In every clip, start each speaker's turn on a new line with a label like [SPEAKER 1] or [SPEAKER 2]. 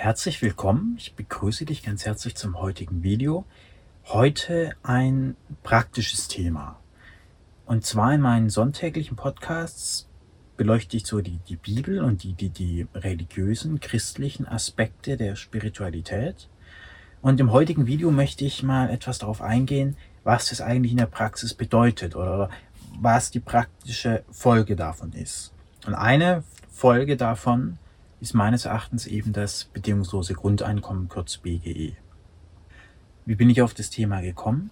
[SPEAKER 1] Herzlich willkommen. Ich begrüße dich ganz herzlich zum heutigen Video. Heute ein praktisches Thema. Und zwar in meinen sonntäglichen Podcasts beleuchte ich so die, die Bibel und die, die, die religiösen, christlichen Aspekte der Spiritualität. Und im heutigen Video möchte ich mal etwas darauf eingehen, was das eigentlich in der Praxis bedeutet oder was die praktische Folge davon ist. Und eine Folge davon ist meines Erachtens eben das bedingungslose Grundeinkommen, kurz BGE. Wie bin ich auf das Thema gekommen?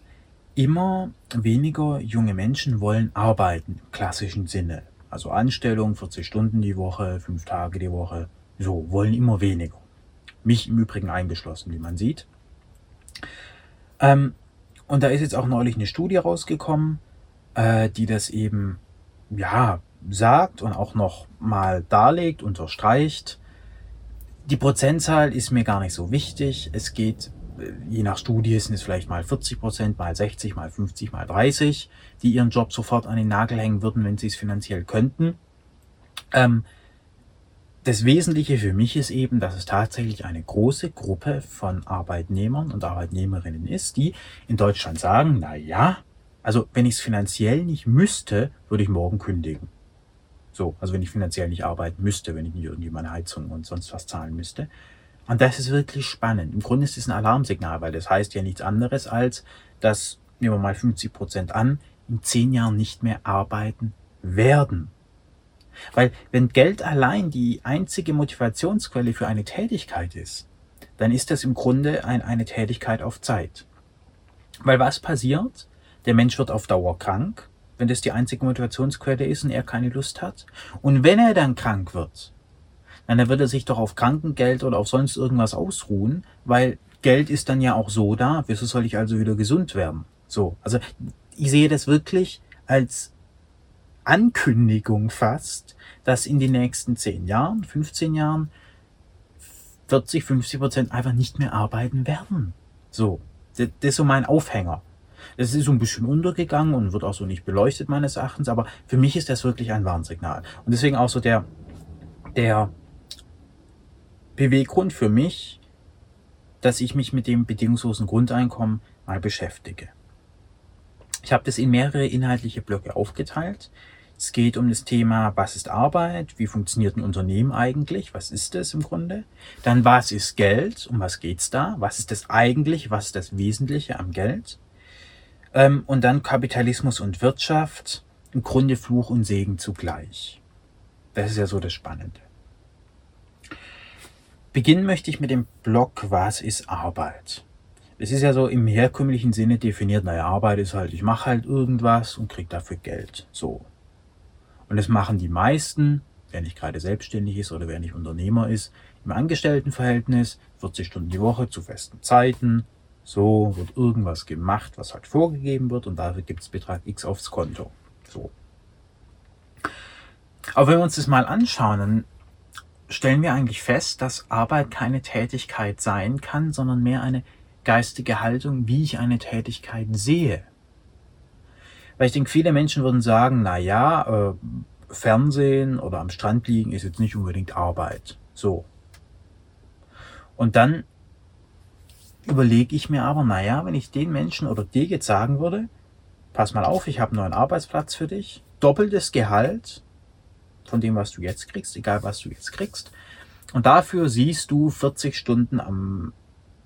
[SPEAKER 1] Immer weniger junge Menschen wollen arbeiten im klassischen Sinne. Also Anstellung, 40 Stunden die Woche, 5 Tage die Woche. So, wollen immer weniger. Mich im Übrigen eingeschlossen, wie man sieht. Ähm, und da ist jetzt auch neulich eine Studie rausgekommen, äh, die das eben, ja, sagt und auch noch mal darlegt, unterstreicht. Die Prozentzahl ist mir gar nicht so wichtig. Es geht, äh, je nach Studie sind es vielleicht mal 40 Prozent, mal 60, mal 50, mal 30, die ihren Job sofort an den Nagel hängen würden, wenn sie es finanziell könnten. Ähm, das Wesentliche für mich ist eben, dass es tatsächlich eine große Gruppe von Arbeitnehmern und Arbeitnehmerinnen ist, die in Deutschland sagen, na ja, also wenn ich es finanziell nicht müsste, würde ich morgen kündigen. So, also wenn ich finanziell nicht arbeiten müsste, wenn ich nicht irgendwie meine Heizung und sonst was zahlen müsste. Und das ist wirklich spannend. Im Grunde ist es ein Alarmsignal, weil das heißt ja nichts anderes als, dass, nehmen wir mal 50 Prozent an, in zehn Jahren nicht mehr arbeiten werden. Weil wenn Geld allein die einzige Motivationsquelle für eine Tätigkeit ist, dann ist das im Grunde ein, eine Tätigkeit auf Zeit. Weil was passiert? Der Mensch wird auf Dauer krank wenn das die einzige Motivationsquelle ist und er keine Lust hat. Und wenn er dann krank wird, dann wird er sich doch auf Krankengeld oder auf sonst irgendwas ausruhen, weil Geld ist dann ja auch so da. Wieso soll ich also wieder gesund werden? So, also ich sehe das wirklich als Ankündigung fast, dass in den nächsten 10 Jahren, 15 Jahren 40, 50 Prozent einfach nicht mehr arbeiten werden. So, das ist so mein Aufhänger. Es ist so ein bisschen untergegangen und wird auch so nicht beleuchtet meines Erachtens, aber für mich ist das wirklich ein Warnsignal. Und deswegen auch so der, der Beweggrund für mich, dass ich mich mit dem bedingungslosen Grundeinkommen mal beschäftige. Ich habe das in mehrere inhaltliche Blöcke aufgeteilt. Es geht um das Thema, was ist Arbeit, wie funktioniert ein Unternehmen eigentlich, was ist das im Grunde. Dann, was ist Geld, um was geht's da, was ist das eigentlich, was ist das Wesentliche am Geld. Ähm, und dann Kapitalismus und Wirtschaft, im Grunde Fluch und Segen zugleich. Das ist ja so das Spannende. Beginnen möchte ich mit dem Block, was ist Arbeit? Es ist ja so im herkömmlichen Sinne definiert, naja, Arbeit ist halt, ich mache halt irgendwas und kriege dafür Geld. So. Und das machen die meisten, wer nicht gerade selbstständig ist oder wer nicht Unternehmer ist, im Angestelltenverhältnis, 40 Stunden die Woche zu festen Zeiten, so wird irgendwas gemacht, was halt vorgegeben wird und dafür gibt es Betrag X aufs Konto. So. Aber wenn wir uns das mal anschauen, dann stellen wir eigentlich fest, dass Arbeit keine Tätigkeit sein kann, sondern mehr eine geistige Haltung, wie ich eine Tätigkeit sehe. Weil ich denke, viele Menschen würden sagen, na ja, äh, Fernsehen oder am Strand liegen ist jetzt nicht unbedingt Arbeit. So. Und dann überlege ich mir aber, naja, wenn ich den Menschen oder dir jetzt sagen würde, pass mal auf, ich habe einen neuen Arbeitsplatz für dich, doppeltes Gehalt von dem, was du jetzt kriegst, egal was du jetzt kriegst. Und dafür siehst du 40 Stunden am,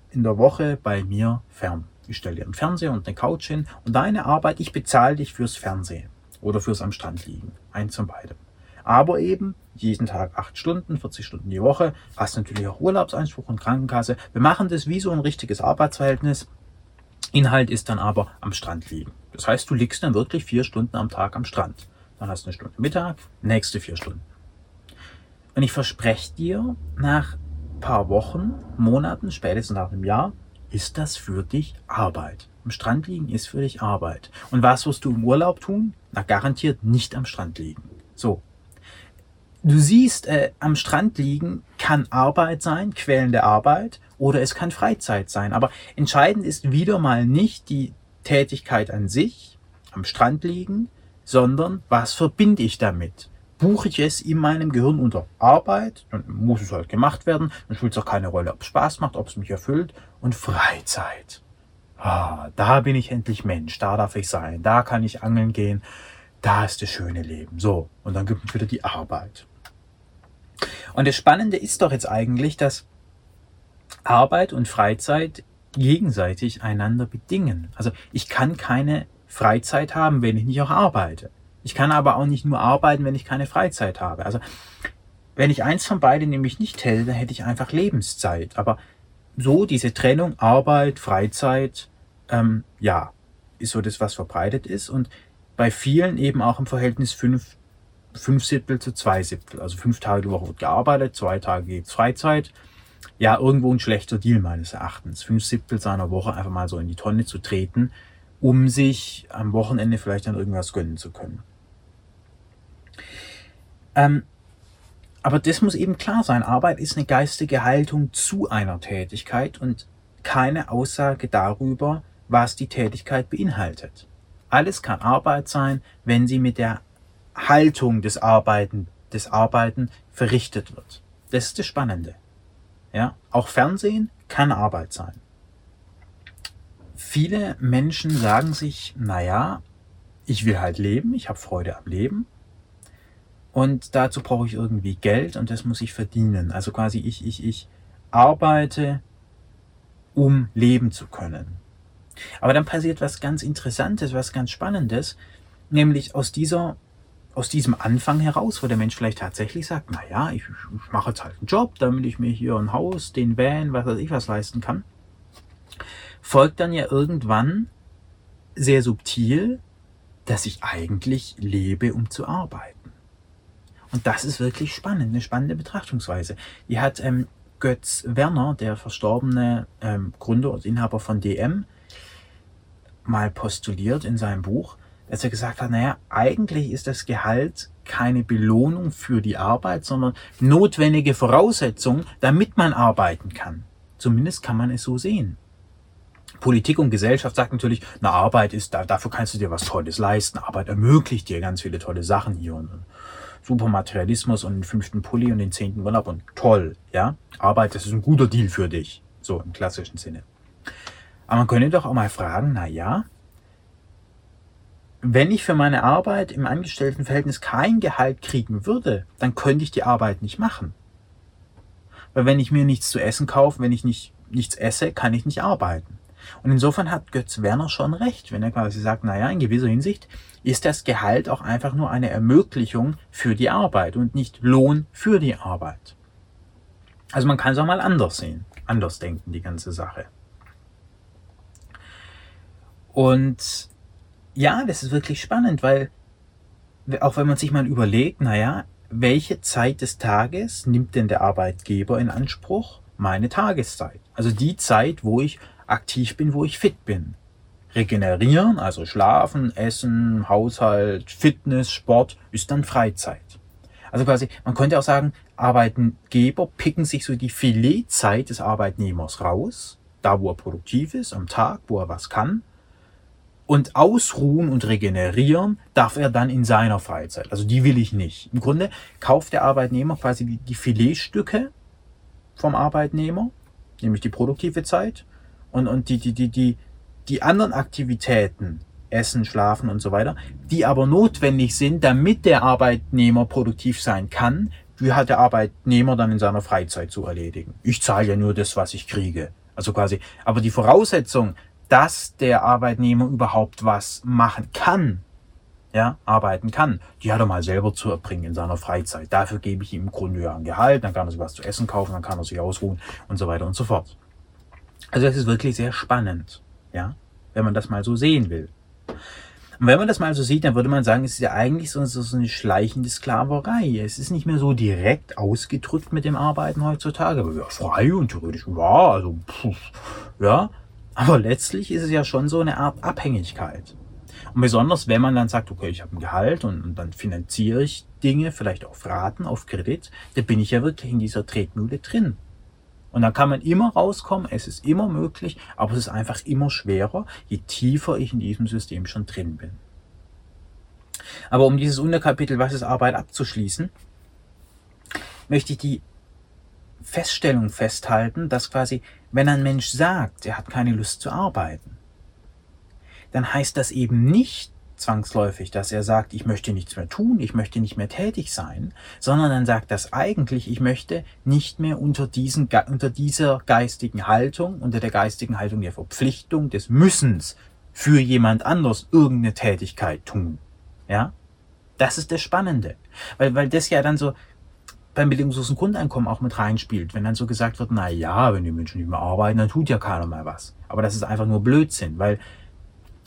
[SPEAKER 1] in der Woche bei mir fern. Ich stelle dir einen Fernseher und eine Couch hin und deine Arbeit, ich bezahle dich fürs Fernsehen oder fürs am Strand liegen. Eins von beidem. Aber eben jeden Tag acht Stunden, 40 Stunden die Woche, hast natürlich auch Urlaubseinspruch und Krankenkasse. Wir machen das wie so ein richtiges Arbeitsverhältnis. Inhalt ist dann aber am Strand liegen. Das heißt, du liegst dann wirklich vier Stunden am Tag am Strand. Dann hast du eine Stunde Mittag, nächste vier Stunden. Und ich verspreche dir, nach paar Wochen, Monaten, spätestens nach einem Jahr, ist das für dich Arbeit. Am Strand liegen ist für dich Arbeit. Und was wirst du im Urlaub tun? Na, garantiert nicht am Strand liegen. So, Du siehst, äh, am Strand liegen kann Arbeit sein, quälende Arbeit, oder es kann Freizeit sein. Aber entscheidend ist wieder mal nicht die Tätigkeit an sich, am Strand liegen, sondern was verbinde ich damit? buche ich es in meinem Gehirn unter Arbeit, dann muss es halt gemacht werden, dann spielt es auch keine Rolle, ob es Spaß macht, ob es mich erfüllt und Freizeit. Ah, da bin ich endlich Mensch, da darf ich sein, da kann ich angeln gehen, da ist das schöne Leben. So, und dann gibt es wieder die Arbeit. Und das Spannende ist doch jetzt eigentlich, dass Arbeit und Freizeit gegenseitig einander bedingen. Also ich kann keine Freizeit haben, wenn ich nicht auch arbeite. Ich kann aber auch nicht nur arbeiten, wenn ich keine Freizeit habe. Also wenn ich eins von beiden nämlich nicht hätte, dann hätte ich einfach Lebenszeit. Aber so diese Trennung Arbeit, Freizeit, ähm, ja, ist so das, was verbreitet ist. Und bei vielen eben auch im Verhältnis fünf, fünf Siebtel zu zwei Siebtel. Also fünf Tage die Woche wird gearbeitet, zwei Tage gibt's Freizeit ja irgendwo ein schlechter Deal meines Erachtens. Fünf Siebtel seiner Woche einfach mal so in die Tonne zu treten, um sich am Wochenende vielleicht dann irgendwas gönnen zu können. Ähm, aber das muss eben klar sein. Arbeit ist eine geistige Haltung zu einer Tätigkeit und keine Aussage darüber, was die Tätigkeit beinhaltet. Alles kann Arbeit sein, wenn sie mit der Haltung des Arbeiten, des Arbeiten verrichtet wird. Das ist das Spannende. Ja, auch Fernsehen kann Arbeit sein. Viele Menschen sagen sich, naja, ich will halt leben, ich habe Freude am Leben und dazu brauche ich irgendwie Geld und das muss ich verdienen. Also quasi ich, ich, ich arbeite, um leben zu können. Aber dann passiert was ganz Interessantes, was ganz Spannendes, nämlich aus dieser aus diesem Anfang heraus, wo der Mensch vielleicht tatsächlich sagt, na ja, ich, ich mache jetzt halt einen Job, damit ich mir hier ein Haus, den Van, was weiß ich was leisten kann, folgt dann ja irgendwann sehr subtil, dass ich eigentlich lebe, um zu arbeiten. Und das ist wirklich spannend, eine spannende Betrachtungsweise. Die hat ähm, Götz Werner, der verstorbene ähm, Gründer und Inhaber von DM, mal postuliert in seinem Buch, dass er gesagt hat, naja, eigentlich ist das Gehalt keine Belohnung für die Arbeit, sondern notwendige Voraussetzung, damit man arbeiten kann. Zumindest kann man es so sehen. Politik und Gesellschaft sagt natürlich, na Arbeit ist da, dafür kannst du dir was Tolles leisten. Arbeit ermöglicht dir ganz viele tolle Sachen hier und Supermaterialismus und den fünften Pulli und den zehnten Urlaub und toll, ja. Arbeit, das ist ein guter Deal für dich. So im klassischen Sinne. Aber man könnte doch auch mal fragen, na ja, wenn ich für meine Arbeit im Angestelltenverhältnis kein Gehalt kriegen würde, dann könnte ich die Arbeit nicht machen. Weil wenn ich mir nichts zu essen kaufe, wenn ich nicht, nichts esse, kann ich nicht arbeiten. Und insofern hat Götz Werner schon recht, wenn er quasi sagt, naja, in gewisser Hinsicht ist das Gehalt auch einfach nur eine Ermöglichung für die Arbeit und nicht Lohn für die Arbeit. Also man kann es auch mal anders sehen, anders denken, die ganze Sache. Und ja, das ist wirklich spannend, weil auch wenn man sich mal überlegt, naja, welche Zeit des Tages nimmt denn der Arbeitgeber in Anspruch? Meine Tageszeit. Also die Zeit, wo ich aktiv bin, wo ich fit bin. Regenerieren, also schlafen, essen, Haushalt, Fitness, Sport, ist dann Freizeit. Also quasi, man könnte auch sagen, Arbeitgeber picken sich so die Filetzeit des Arbeitnehmers raus, da wo er produktiv ist, am Tag, wo er was kann, und ausruhen und regenerieren darf er dann in seiner Freizeit. Also die will ich nicht. Im Grunde kauft der Arbeitnehmer quasi die Filetstücke vom Arbeitnehmer, nämlich die produktive Zeit und, und die, die, die, die, die anderen Aktivitäten, Essen, Schlafen und so weiter, die aber notwendig sind, damit der Arbeitnehmer produktiv sein kann, die hat der Arbeitnehmer dann in seiner Freizeit zu erledigen. Ich zahle ja nur das, was ich kriege. Also quasi, aber die Voraussetzung, dass der Arbeitnehmer überhaupt was machen kann, ja, arbeiten kann, die hat er mal selber zu erbringen in seiner Freizeit. Dafür gebe ich ihm im Grunde ja ein Gehalt, dann kann er sich was zu essen kaufen, dann kann er sich ausruhen und so weiter und so fort. Also das ist wirklich sehr spannend, ja, wenn man das mal so sehen will. Und wenn man das mal so sieht, dann würde man sagen, es ist ja eigentlich so, so eine schleichende Sklaverei. Es ist nicht mehr so direkt ausgedrückt mit dem Arbeiten heutzutage. Aber ja, frei und theoretisch, ja, also, pff, ja, aber letztlich ist es ja schon so eine Art Abhängigkeit. Und besonders, wenn man dann sagt, okay, ich habe ein Gehalt und, und, dann finanziere ich Dinge, vielleicht auf Raten, auf Kredit, dann bin ich ja wirklich in dieser Tretmühle drin. Und dann kann man immer rauskommen, es ist immer möglich, aber es ist einfach immer schwerer, je tiefer ich in diesem System schon drin bin. Aber um dieses Unterkapitel, was ist Arbeit, abzuschließen, möchte ich die Feststellung festhalten, dass quasi, wenn ein Mensch sagt, er hat keine Lust zu arbeiten, dann heißt das eben nicht zwangsläufig, dass er sagt, ich möchte nichts mehr tun, ich möchte nicht mehr tätig sein, sondern dann sagt das eigentlich, ich möchte nicht mehr unter, diesen, unter dieser geistigen Haltung, unter der geistigen Haltung der Verpflichtung, des Müssens für jemand anders irgendeine Tätigkeit tun. Ja? Das ist das Spannende. Weil, weil das ja dann so beim bedingungslosen Grundeinkommen auch mit reinspielt. Wenn dann so gesagt wird, na ja, wenn die Menschen nicht mehr arbeiten, dann tut ja keiner mehr was. Aber das ist einfach nur Blödsinn, weil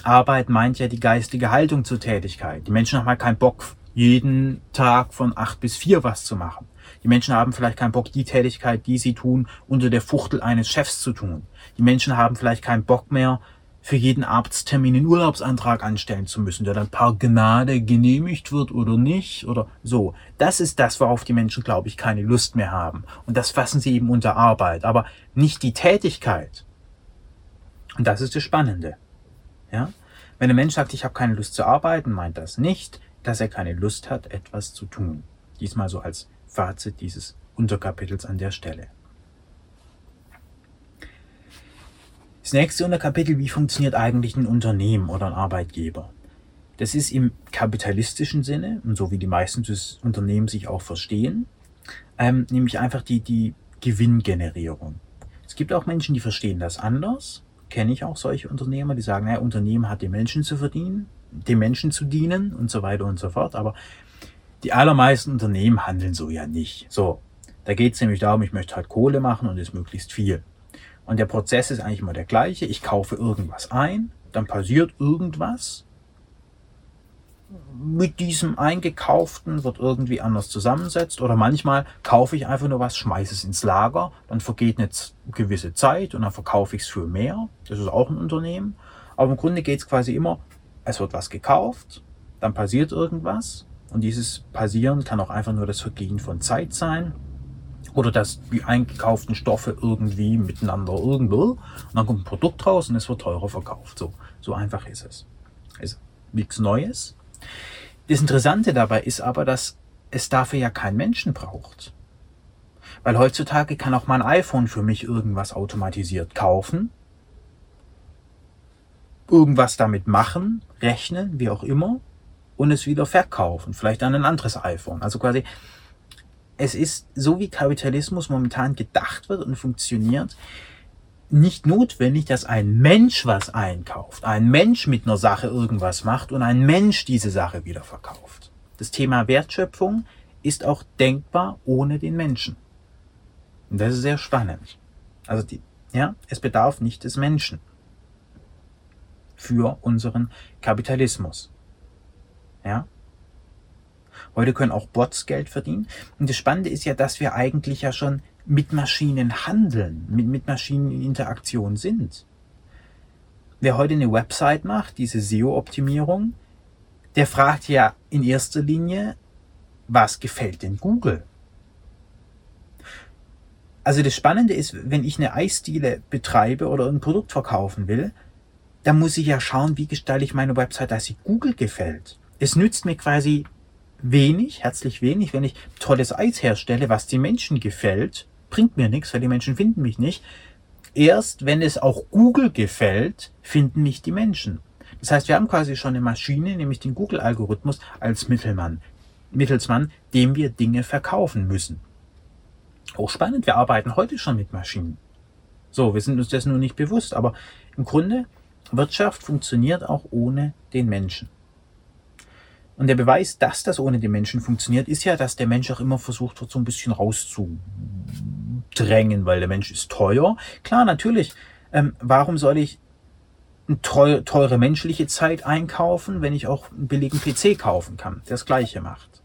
[SPEAKER 1] Arbeit meint ja die geistige Haltung zur Tätigkeit. Die Menschen haben halt keinen Bock, jeden Tag von acht bis vier was zu machen. Die Menschen haben vielleicht keinen Bock, die Tätigkeit, die sie tun, unter der Fuchtel eines Chefs zu tun. Die Menschen haben vielleicht keinen Bock mehr, für jeden Arzttermin einen Urlaubsantrag anstellen zu müssen, der dann par Gnade genehmigt wird oder nicht oder so. Das ist das, worauf die Menschen, glaube ich, keine Lust mehr haben. Und das fassen sie eben unter Arbeit, aber nicht die Tätigkeit. Und das ist das Spannende. Ja? Wenn ein Mensch sagt, ich habe keine Lust zu arbeiten, meint das nicht, dass er keine Lust hat, etwas zu tun. Diesmal so als Fazit dieses Unterkapitels an der Stelle. Das nächste Unterkapitel, wie funktioniert eigentlich ein Unternehmen oder ein Arbeitgeber? Das ist im kapitalistischen Sinne, und so wie die meisten Unternehmen sich auch verstehen, ähm, nämlich einfach die, die Gewinngenerierung. Es gibt auch Menschen, die verstehen das anders. Kenne ich auch solche Unternehmer, die sagen, naja, Unternehmen hat den Menschen zu verdienen, den Menschen zu dienen und so weiter und so fort. Aber die allermeisten Unternehmen handeln so ja nicht. So, da geht es nämlich darum, ich möchte halt Kohle machen und es möglichst viel. Und der Prozess ist eigentlich immer der gleiche. Ich kaufe irgendwas ein, dann passiert irgendwas. Mit diesem Eingekauften wird irgendwie anders zusammensetzt. Oder manchmal kaufe ich einfach nur was, schmeiße es ins Lager, dann vergeht eine gewisse Zeit und dann verkaufe ich es für mehr. Das ist auch ein Unternehmen. Aber im Grunde geht es quasi immer, es wird was gekauft, dann passiert irgendwas. Und dieses Passieren kann auch einfach nur das Vergehen von Zeit sein oder dass die eingekauften Stoffe irgendwie miteinander irgendwo und dann kommt ein Produkt raus und es wird teurer verkauft. So, so einfach ist es. Ist nichts Neues. Das Interessante dabei ist aber, dass es dafür ja keinen Menschen braucht. Weil heutzutage kann auch mein iPhone für mich irgendwas automatisiert kaufen, irgendwas damit machen, rechnen, wie auch immer, und es wieder verkaufen. Vielleicht an ein anderes iPhone. Also quasi es ist so wie Kapitalismus momentan gedacht wird und funktioniert, nicht notwendig, dass ein Mensch was einkauft, ein Mensch mit einer Sache irgendwas macht und ein Mensch diese Sache wieder verkauft. Das Thema Wertschöpfung ist auch denkbar ohne den Menschen. Und das ist sehr spannend. Also die, ja, es bedarf nicht des Menschen für unseren Kapitalismus. Ja, Heute können auch Bots Geld verdienen. Und das Spannende ist ja, dass wir eigentlich ja schon mit Maschinen handeln, mit, mit Maschinen in Interaktion sind. Wer heute eine Website macht, diese SEO-Optimierung, der fragt ja in erster Linie, was gefällt denn Google? Also das Spannende ist, wenn ich eine Eisdiele betreibe oder ein Produkt verkaufen will, dann muss ich ja schauen, wie gestalte ich meine Website, dass sie Google gefällt. Es nützt mir quasi wenig, herzlich wenig, wenn ich tolles Eis herstelle, was den Menschen gefällt, bringt mir nichts, weil die Menschen finden mich nicht. Erst wenn es auch Google gefällt, finden mich die Menschen. Das heißt, wir haben quasi schon eine Maschine, nämlich den Google-Algorithmus als Mittelmann, Mittelsmann, dem wir Dinge verkaufen müssen. Hochspannend, wir arbeiten heute schon mit Maschinen. So, wir sind uns das nur nicht bewusst, aber im Grunde, Wirtschaft funktioniert auch ohne den Menschen. Und der Beweis, dass das ohne den Menschen funktioniert, ist ja, dass der Mensch auch immer versucht wird, so ein bisschen rauszudrängen, weil der Mensch ist teuer. Klar, natürlich. Ähm, warum soll ich teure, teure menschliche Zeit einkaufen, wenn ich auch einen billigen PC kaufen kann, der das Gleiche macht?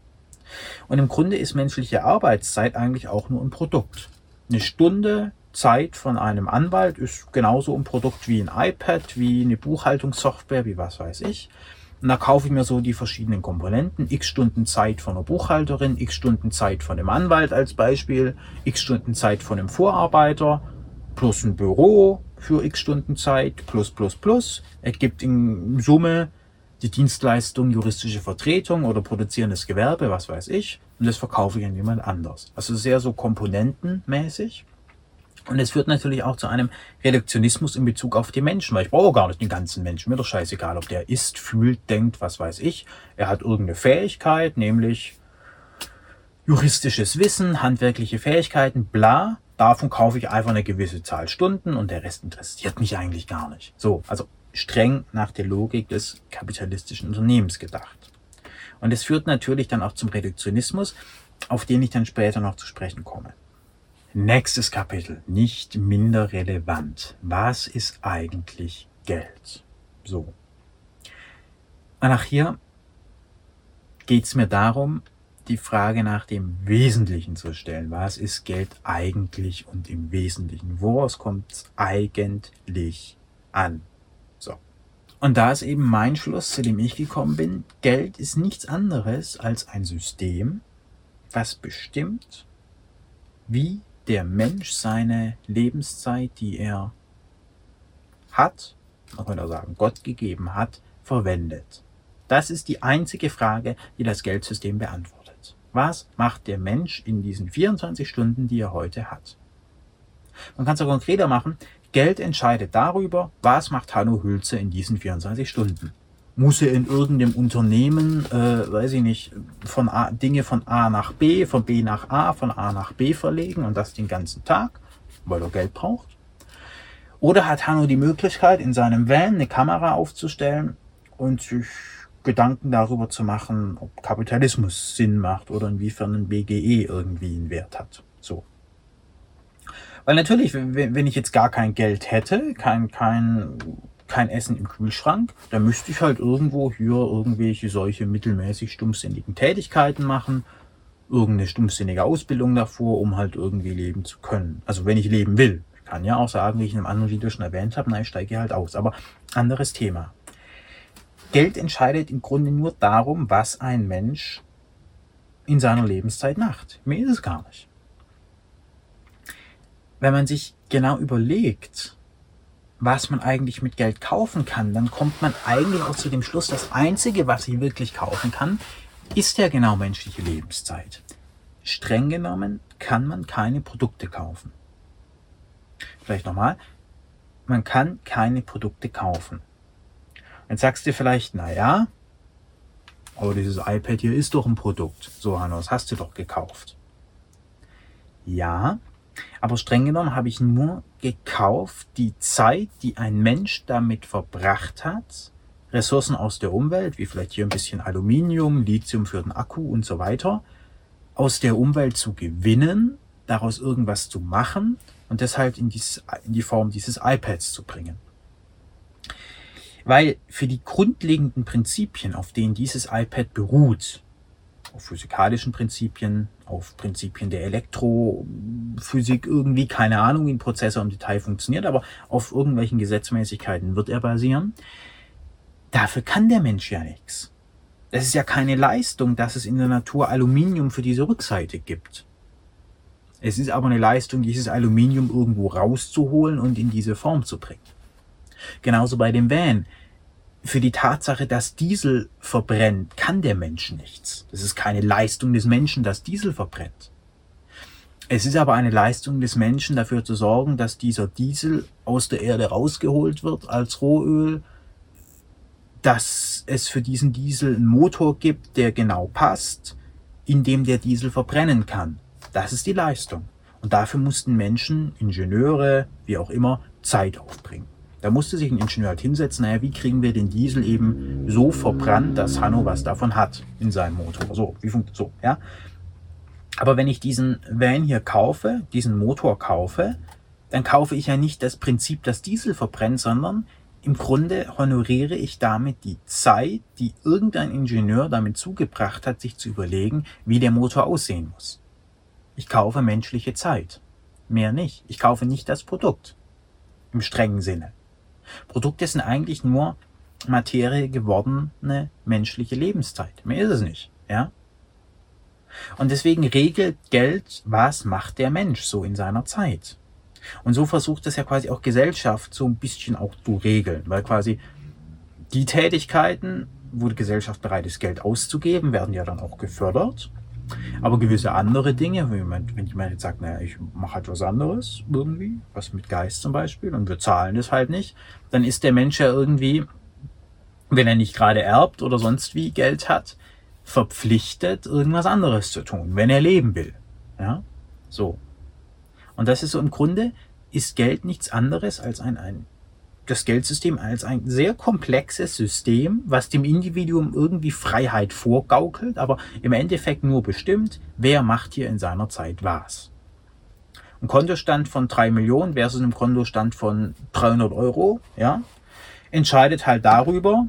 [SPEAKER 1] Und im Grunde ist menschliche Arbeitszeit eigentlich auch nur ein Produkt. Eine Stunde Zeit von einem Anwalt ist genauso ein Produkt wie ein iPad, wie eine Buchhaltungssoftware, wie was weiß ich. Und da kaufe ich mir so die verschiedenen Komponenten. X Stunden Zeit von einer Buchhalterin, x Stunden Zeit von einem Anwalt als Beispiel, x Stunden Zeit von einem Vorarbeiter, plus ein Büro für x Stunden Zeit, plus, plus, plus. Ergibt in Summe die Dienstleistung juristische Vertretung oder produzierendes Gewerbe, was weiß ich, und das verkaufe ich an jemand anders. Also sehr so komponentenmäßig. Und es führt natürlich auch zu einem Reduktionismus in Bezug auf die Menschen, weil ich brauche gar nicht den ganzen Menschen. Mir doch scheißegal, ob der isst, fühlt, denkt, was weiß ich. Er hat irgendeine Fähigkeit, nämlich juristisches Wissen, handwerkliche Fähigkeiten, bla. Davon kaufe ich einfach eine gewisse Zahl Stunden und der Rest interessiert mich eigentlich gar nicht. So, also streng nach der Logik des kapitalistischen Unternehmens gedacht. Und es führt natürlich dann auch zum Reduktionismus, auf den ich dann später noch zu sprechen komme. Nächstes Kapitel, nicht minder relevant. Was ist eigentlich Geld? So. Und auch hier geht es mir darum, die Frage nach dem Wesentlichen zu stellen. Was ist Geld eigentlich und im Wesentlichen? Woraus kommt es eigentlich an? So. Und da ist eben mein Schluss, zu dem ich gekommen bin. Geld ist nichts anderes als ein System, was bestimmt, wie der Mensch seine Lebenszeit, die er hat, man könnte auch sagen, Gott gegeben hat, verwendet. Das ist die einzige Frage, die das Geldsystem beantwortet. Was macht der Mensch in diesen 24 Stunden, die er heute hat? Man kann es auch konkreter machen. Geld entscheidet darüber, was macht Hanno Hülze in diesen 24 Stunden. Muss er in irgendeinem Unternehmen, äh, weiß ich nicht, von A, Dinge von A nach B, von B nach A, von A nach B verlegen und das den ganzen Tag, weil er Geld braucht? Oder hat Hanno die Möglichkeit, in seinem Van eine Kamera aufzustellen und sich Gedanken darüber zu machen, ob Kapitalismus Sinn macht oder inwiefern ein BGE irgendwie einen Wert hat. So. Weil natürlich, wenn ich jetzt gar kein Geld hätte, kein, kein, kein Essen im Kühlschrank, dann müsste ich halt irgendwo hier irgendwelche solche mittelmäßig stumpfsinnigen Tätigkeiten machen, irgendeine stumpfsinnige Ausbildung davor, um halt irgendwie leben zu können. Also wenn ich leben will. Ich kann ja auch sagen, wie ich in einem anderen Video schon erwähnt habe, nein, ich steige halt aus. Aber anderes Thema. Geld entscheidet im Grunde nur darum, was ein Mensch in seiner Lebenszeit macht. Mehr ist es gar nicht wenn man sich genau überlegt, was man eigentlich mit Geld kaufen kann, dann kommt man eigentlich auch zu dem Schluss, das Einzige, was ich wirklich kaufen kann, ist ja genau menschliche Lebenszeit. Streng genommen kann man keine Produkte kaufen. Vielleicht nochmal, man kann keine Produkte kaufen. Jetzt sagst du vielleicht, na ja, aber dieses iPad hier ist doch ein Produkt. So, Hanno, hast du doch gekauft. Ja, aber streng genommen habe ich nur gekauft die Zeit, die ein Mensch damit verbracht hat, Ressourcen aus der Umwelt, wie vielleicht hier ein bisschen Aluminium, Lithium für den Akku und so weiter, aus der Umwelt zu gewinnen, daraus irgendwas zu machen und deshalb in, dieses, in die Form dieses iPads zu bringen. Weil für die grundlegenden Prinzipien, auf denen dieses iPad beruht, auf physikalischen Prinzipien, auf Prinzipien der Elektrophysik irgendwie, keine Ahnung, wie ein Prozessor im Detail funktioniert, aber auf irgendwelchen Gesetzmäßigkeiten wird er basieren. Dafür kann der Mensch ja nichts. Es ist ja keine Leistung, dass es in der Natur Aluminium für diese Rückseite gibt. Es ist aber eine Leistung, dieses Aluminium irgendwo rauszuholen und in diese Form zu bringen. Genauso bei dem Van für die Tatsache, dass Diesel verbrennt, kann der Mensch nichts. Das ist keine Leistung des Menschen, dass Diesel verbrennt. Es ist aber eine Leistung des Menschen, dafür zu sorgen, dass dieser Diesel aus der Erde rausgeholt wird als Rohöl, dass es für diesen Diesel einen Motor gibt, der genau passt, in dem der Diesel verbrennen kann. Das ist die Leistung. Und dafür mussten Menschen, Ingenieure, wie auch immer, Zeit aufbringen. Da musste sich ein Ingenieur halt hinsetzen, naja, wie kriegen wir den Diesel eben so verbrannt, dass Hanno was davon hat in seinem Motor. So, wie funktioniert so, ja. Aber wenn ich diesen Van hier kaufe, diesen Motor kaufe, dann kaufe ich ja nicht das Prinzip, dass Diesel verbrennt, sondern im Grunde honoriere ich damit die Zeit, die irgendein Ingenieur damit zugebracht hat, sich zu überlegen, wie der Motor aussehen muss. Ich kaufe menschliche Zeit. Mehr nicht. Ich kaufe nicht das Produkt. Im strengen Sinne. Produkte sind eigentlich nur Materie gewordene menschliche Lebenszeit. Mehr ist es nicht, ja? Und deswegen regelt Geld, was macht der Mensch so in seiner Zeit. Und so versucht es ja quasi auch Gesellschaft so ein bisschen auch zu regeln, weil quasi die Tätigkeiten, wo die Gesellschaft bereit ist, Geld auszugeben, werden ja dann auch gefördert. Aber gewisse andere Dinge, wenn jemand jetzt sagt, naja, ich mache halt was anderes irgendwie, was mit Geist zum Beispiel, und wir zahlen das halt nicht, dann ist der Mensch ja irgendwie, wenn er nicht gerade erbt oder sonst wie Geld hat, verpflichtet, irgendwas anderes zu tun, wenn er leben will. Ja, so. Und das ist so im Grunde, ist Geld nichts anderes als ein, ein das Geldsystem als ein sehr komplexes System, was dem Individuum irgendwie Freiheit vorgaukelt, aber im Endeffekt nur bestimmt, wer macht hier in seiner Zeit was. Ein Kontostand von drei Millionen versus einem Kontostand von 300 Euro, ja, entscheidet halt darüber,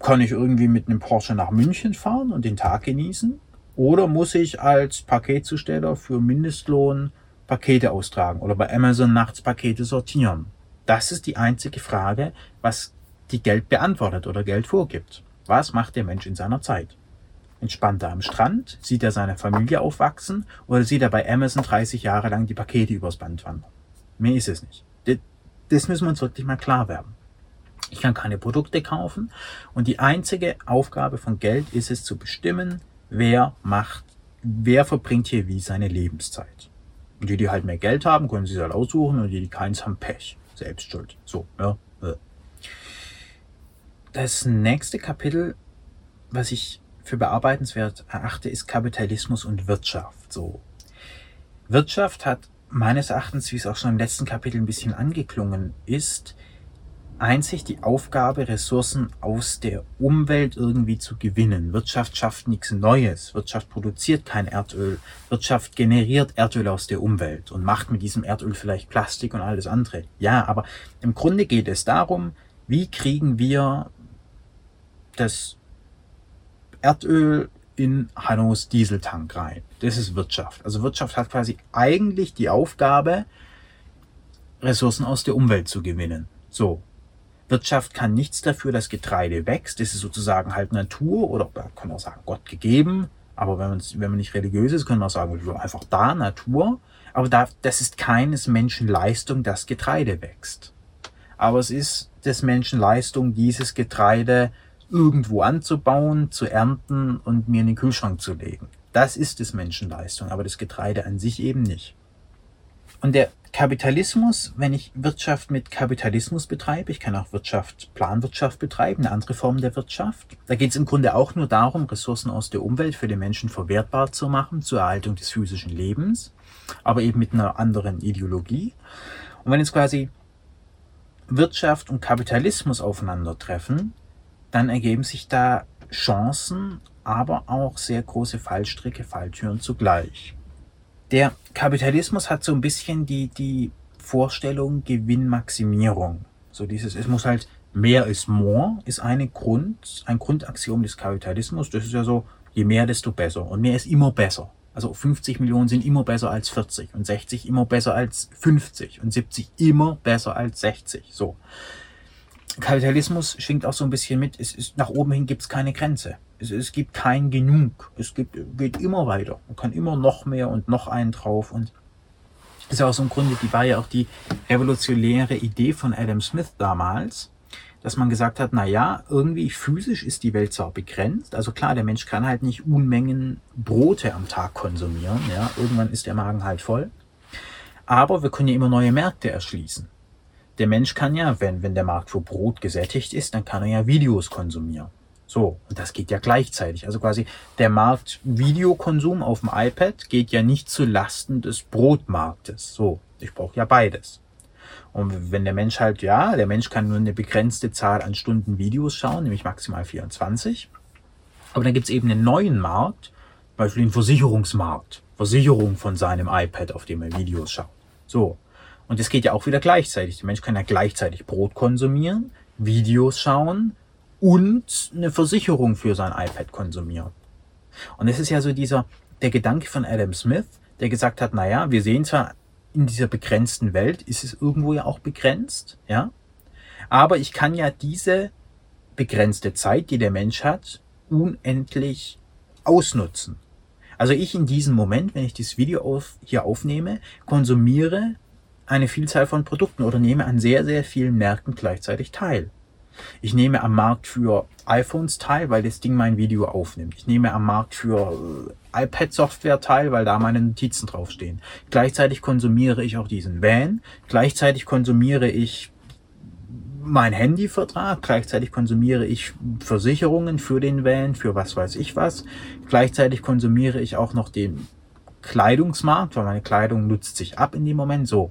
[SPEAKER 1] kann ich irgendwie mit einem Porsche nach München fahren und den Tag genießen? Oder muss ich als Paketzusteller für Mindestlohn Pakete austragen oder bei Amazon nachts Pakete sortieren? Das ist die einzige Frage, was die Geld beantwortet oder Geld vorgibt. Was macht der Mensch in seiner Zeit? Entspannt er am Strand? Sieht er seine Familie aufwachsen? Oder sieht er bei Amazon 30 Jahre lang die Pakete übers Band wandern? Mehr ist es nicht. Das müssen wir uns wirklich mal klar werden. Ich kann keine Produkte kaufen und die einzige Aufgabe von Geld ist es zu bestimmen, wer macht, wer verbringt hier wie seine Lebenszeit. Und die, die halt mehr Geld haben, können sich halt aussuchen und die, die keins haben, Pech selbst schuld. So, ja. Das nächste Kapitel, was ich für bearbeitenswert erachte, ist Kapitalismus und Wirtschaft. So. Wirtschaft hat meines Erachtens, wie es auch schon im letzten Kapitel ein bisschen angeklungen ist, einzig die Aufgabe, Ressourcen aus der Umwelt irgendwie zu gewinnen. Wirtschaft schafft nichts Neues. Wirtschaft produziert kein Erdöl. Wirtschaft generiert Erdöl aus der Umwelt und macht mit diesem Erdöl vielleicht Plastik und alles andere. Ja, aber im Grunde geht es darum, wie kriegen wir das Erdöl in Hannos Dieseltank rein. Das ist Wirtschaft. Also Wirtschaft hat quasi eigentlich die Aufgabe, Ressourcen aus der Umwelt zu gewinnen. So. Wirtschaft kann nichts dafür, dass Getreide wächst. Das ist sozusagen halt Natur oder man kann auch sagen Gott gegeben. Aber wenn man, wenn man nicht religiös ist, kann man auch sagen, einfach da, Natur. Aber da, das ist keines Menschen Leistung, dass Getreide wächst. Aber es ist des Menschen Leistung, dieses Getreide irgendwo anzubauen, zu ernten und mir in den Kühlschrank zu legen. Das ist des Menschen Leistung, aber das Getreide an sich eben nicht. Und der Kapitalismus, wenn ich Wirtschaft mit Kapitalismus betreibe, ich kann auch Wirtschaft, Planwirtschaft betreiben, eine andere Form der Wirtschaft. Da geht es im Grunde auch nur darum, Ressourcen aus der Umwelt für den Menschen verwertbar zu machen, zur Erhaltung des physischen Lebens, aber eben mit einer anderen Ideologie. Und wenn jetzt quasi Wirtschaft und Kapitalismus aufeinandertreffen, dann ergeben sich da Chancen, aber auch sehr große Fallstricke, Falltüren zugleich. Der Kapitalismus hat so ein bisschen die, die Vorstellung Gewinnmaximierung. So dieses, es muss halt mehr ist more, ist eine Grund, ein Grundaxiom des Kapitalismus. Das ist ja so, je mehr, desto besser. Und mehr ist immer besser. Also 50 Millionen sind immer besser als 40 und 60 immer besser als 50 und 70 immer besser als 60. So. Kapitalismus schwingt auch so ein bisschen mit, es ist, nach oben hin gibt es keine Grenze. Es, es gibt kein Genug. Es gibt, geht immer weiter. Man kann immer noch mehr und noch einen drauf. Und das ist ja auch so im Grunde, die war ja auch die revolutionäre Idee von Adam Smith damals, dass man gesagt hat, na ja, irgendwie physisch ist die Welt zwar begrenzt, also klar, der Mensch kann halt nicht Unmengen Brote am Tag konsumieren, ja, irgendwann ist der Magen halt voll, aber wir können ja immer neue Märkte erschließen. Der Mensch kann ja, wenn, wenn der Markt für Brot gesättigt ist, dann kann er ja Videos konsumieren. So, und das geht ja gleichzeitig. Also quasi der Markt Videokonsum auf dem iPad geht ja nicht zu Lasten des Brotmarktes. So, ich brauche ja beides. Und wenn der Mensch halt, ja, der Mensch kann nur eine begrenzte Zahl an Stunden Videos schauen, nämlich maximal 24. Aber dann gibt's eben einen neuen Markt, Beispiel den Versicherungsmarkt. Versicherung von seinem iPad, auf dem er Videos schaut. So. Und das geht ja auch wieder gleichzeitig. Der Mensch kann ja gleichzeitig Brot konsumieren, Videos schauen, und eine Versicherung für sein iPad konsumieren. Und es ist ja so dieser, der Gedanke von Adam Smith, der gesagt hat, naja, wir sehen zwar in dieser begrenzten Welt, ist es irgendwo ja auch begrenzt, ja, aber ich kann ja diese begrenzte Zeit, die der Mensch hat, unendlich ausnutzen. Also ich in diesem Moment, wenn ich dieses Video auf, hier aufnehme, konsumiere eine Vielzahl von Produkten oder nehme an sehr, sehr vielen Märkten gleichzeitig teil. Ich nehme am Markt für iPhones teil, weil das Ding mein Video aufnimmt. Ich nehme am Markt für äh, iPad-Software teil, weil da meine Notizen draufstehen. Gleichzeitig konsumiere ich auch diesen Van. Gleichzeitig konsumiere ich mein Handyvertrag, gleichzeitig konsumiere ich Versicherungen für den Van, für was weiß ich was. Gleichzeitig konsumiere ich auch noch den Kleidungsmarkt, weil meine Kleidung nutzt sich ab in dem Moment so.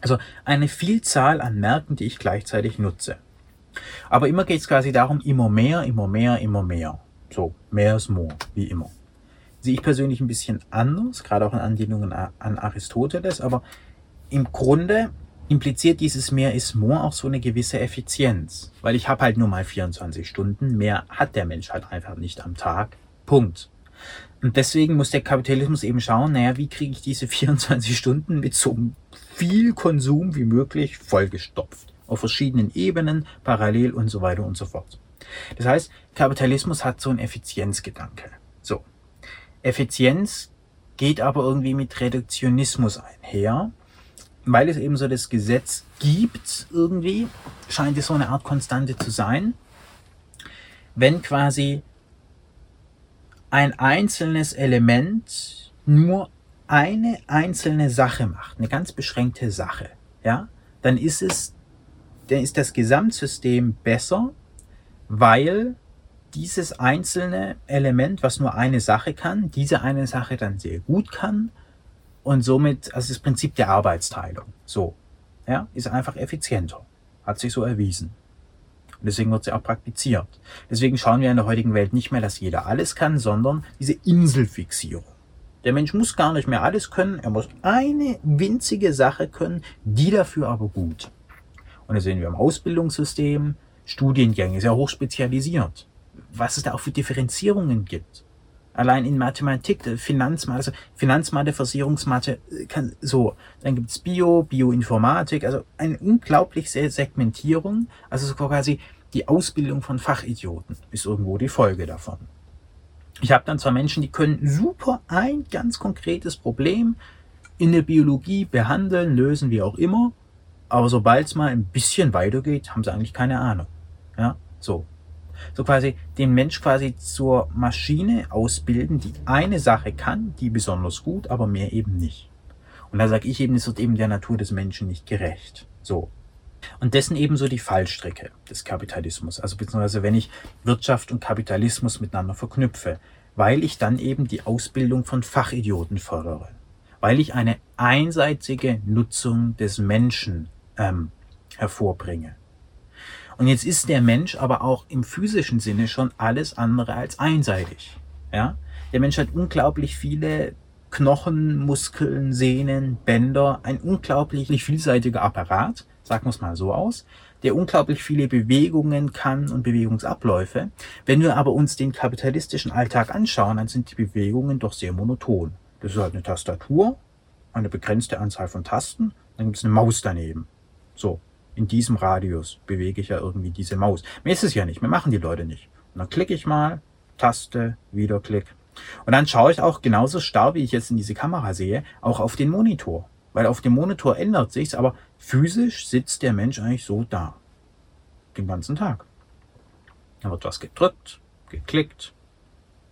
[SPEAKER 1] Also eine Vielzahl an Märkten, die ich gleichzeitig nutze. Aber immer geht es quasi darum, immer mehr, immer mehr, immer mehr. So, mehr ist more, wie immer. Sehe ich persönlich ein bisschen anders, gerade auch in Anlehnung an Aristoteles, aber im Grunde impliziert dieses mehr ist more auch so eine gewisse Effizienz. Weil ich habe halt nur mal 24 Stunden, mehr hat der Mensch halt einfach nicht am Tag. Punkt. Und deswegen muss der Kapitalismus eben schauen, naja, wie kriege ich diese 24 Stunden mit so viel Konsum wie möglich vollgestopft. Auf verschiedenen Ebenen, parallel und so weiter und so fort. Das heißt, Kapitalismus hat so einen Effizienzgedanke. So. Effizienz geht aber irgendwie mit Reduktionismus einher, weil es eben so das Gesetz gibt irgendwie, scheint es so eine Art Konstante zu sein. Wenn quasi ein einzelnes Element nur eine einzelne Sache macht, eine ganz beschränkte Sache, ja, dann ist es, dann ist das Gesamtsystem besser, weil dieses einzelne Element, was nur eine Sache kann, diese eine Sache dann sehr gut kann und somit, also das Prinzip der Arbeitsteilung, so, ja, ist einfach effizienter, hat sich so erwiesen. Und deswegen wird sie auch praktiziert. Deswegen schauen wir in der heutigen Welt nicht mehr, dass jeder alles kann, sondern diese Inselfixierung. Der Mensch muss gar nicht mehr alles können, er muss eine winzige Sache können, die dafür aber gut. Und das sehen wir im Ausbildungssystem, Studiengänge, sehr hoch spezialisiert. Was es da auch für Differenzierungen gibt. Allein in Mathematik, Finanzmathe, also Finanzmathe, Versicherungsmathe, kann, so. Dann gibt's Bio, Bioinformatik, also eine unglaublich sehr Segmentierung. Also so quasi die Ausbildung von Fachidioten ist irgendwo die Folge davon. Ich habe dann zwar Menschen, die können super ein ganz konkretes Problem in der Biologie behandeln, lösen, wie auch immer, aber sobald es mal ein bisschen weitergeht, haben sie eigentlich keine Ahnung. Ja, so so quasi den Mensch quasi zur Maschine ausbilden, die eine Sache kann, die besonders gut, aber mehr eben nicht. Und da sage ich eben, es wird eben der Natur des Menschen nicht gerecht. So. Und dessen ebenso die Fallstrecke des Kapitalismus. Also beziehungsweise wenn ich Wirtschaft und Kapitalismus miteinander verknüpfe, weil ich dann eben die Ausbildung von Fachidioten fördere. Weil ich eine einseitige Nutzung des Menschen ähm, hervorbringe. Und jetzt ist der Mensch aber auch im physischen Sinne schon alles andere als einseitig. Ja? Der Mensch hat unglaublich viele Knochen, Muskeln, Sehnen, Bänder, ein unglaublich vielseitiger Apparat, sagen wir es mal so aus, der unglaublich viele Bewegungen kann und Bewegungsabläufe. Wenn wir aber uns den kapitalistischen Alltag anschauen, dann sind die Bewegungen doch sehr monoton. Das ist halt eine Tastatur, eine begrenzte Anzahl von Tasten, dann gibt es eine Maus daneben. So, in diesem Radius bewege ich ja irgendwie diese Maus. Mir ist es ja nicht, mir machen die Leute nicht. Und dann klicke ich mal, Taste, wieder Klick. Und dann schaue ich auch genauso starr, wie ich jetzt in diese Kamera sehe, auch auf den Monitor. Weil auf dem Monitor ändert sich's, aber physisch sitzt der Mensch eigentlich so da. Den ganzen Tag. Da wird was gedrückt, geklickt,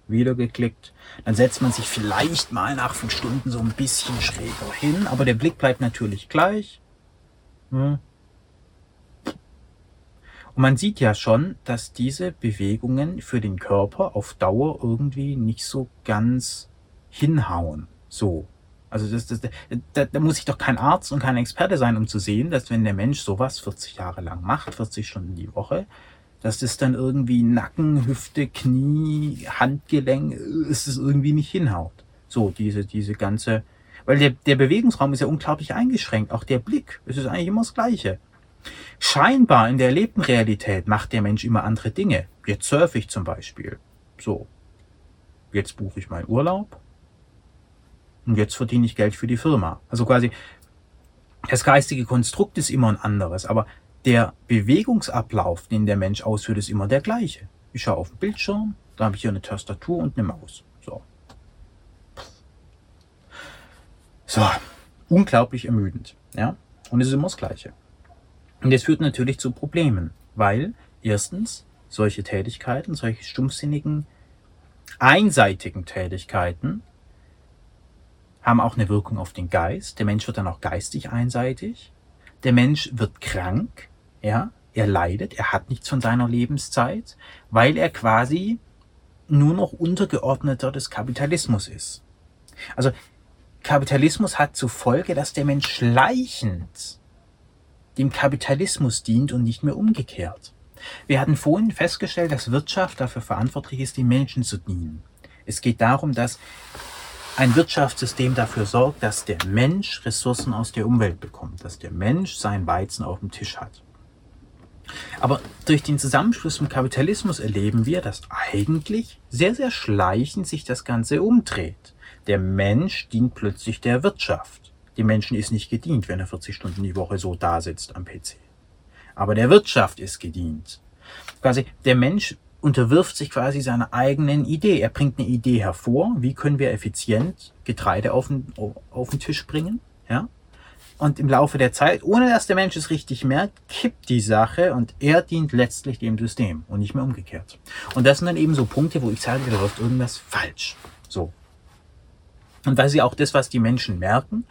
[SPEAKER 1] wieder geklickt. Dann setzt man sich vielleicht mal nach fünf Stunden so ein bisschen schräger hin, aber der Blick bleibt natürlich gleich. Hm. Und man sieht ja schon, dass diese Bewegungen für den Körper auf Dauer irgendwie nicht so ganz hinhauen. So. Also das, das, da, da muss ich doch kein Arzt und kein Experte sein, um zu sehen, dass wenn der Mensch sowas 40 Jahre lang macht, 40 Stunden die Woche, dass das dann irgendwie Nacken, Hüfte, Knie, Handgelenk, ist es irgendwie nicht hinhaut. So, diese, diese ganze, weil der, der Bewegungsraum ist ja unglaublich eingeschränkt. Auch der Blick, es ist eigentlich immer das Gleiche. Scheinbar in der erlebten Realität macht der Mensch immer andere Dinge. Jetzt surfe ich zum Beispiel. So. Jetzt buche ich meinen Urlaub. Und jetzt verdiene ich Geld für die Firma. Also quasi, das geistige Konstrukt ist immer ein anderes, aber der Bewegungsablauf, den der Mensch ausführt, ist immer der gleiche. Ich schaue auf den Bildschirm, da habe ich hier eine Tastatur und eine Maus. So. Unglaublich ermüdend. Ja. Und es ist immer das Gleiche. Und das führt natürlich zu Problemen, Weil erstens solche Tätigkeiten, solche stumpfsinnigen, einseitigen Tätigkeiten haben auch eine Wirkung auf den Geist. Der Mensch wird dann auch geistig einseitig. Der Mensch wird krank, ja, er leidet, er hat nichts von seiner Lebenszeit, weil er quasi nur noch Untergeordneter des Kapitalismus ist. Also Kapitalismus hat zur Folge, dass der Mensch schleichend dem Kapitalismus dient und nicht mehr umgekehrt. Wir hatten vorhin festgestellt, dass Wirtschaft dafür verantwortlich ist, den Menschen zu dienen. Es geht darum, dass ein Wirtschaftssystem dafür sorgt, dass der Mensch Ressourcen aus der Umwelt bekommt, dass der Mensch sein Weizen auf dem Tisch hat. Aber durch den Zusammenschluss mit Kapitalismus erleben wir, dass eigentlich sehr, sehr schleichend sich das Ganze umdreht. Der Mensch dient plötzlich der Wirtschaft. Dem Menschen ist nicht gedient, wenn er 40 Stunden die Woche so da sitzt am PC. Aber der Wirtschaft ist gedient. Quasi, der Mensch unterwirft sich quasi seiner eigenen Idee. Er bringt eine Idee hervor. Wie können wir effizient Getreide auf den, auf den Tisch bringen? Ja? Und im Laufe der Zeit, ohne dass der Mensch es richtig merkt, kippt die Sache und er dient letztlich dem System und nicht mehr umgekehrt. Und das sind dann eben so Punkte, wo ich sage, da läuft irgendwas falsch. So. Und ist ja auch das, was die Menschen merken,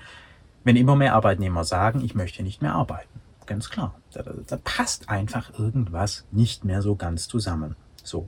[SPEAKER 1] wenn immer mehr Arbeitnehmer sagen, ich möchte nicht mehr arbeiten. Ganz klar. Da, da passt einfach irgendwas nicht mehr so ganz zusammen. So.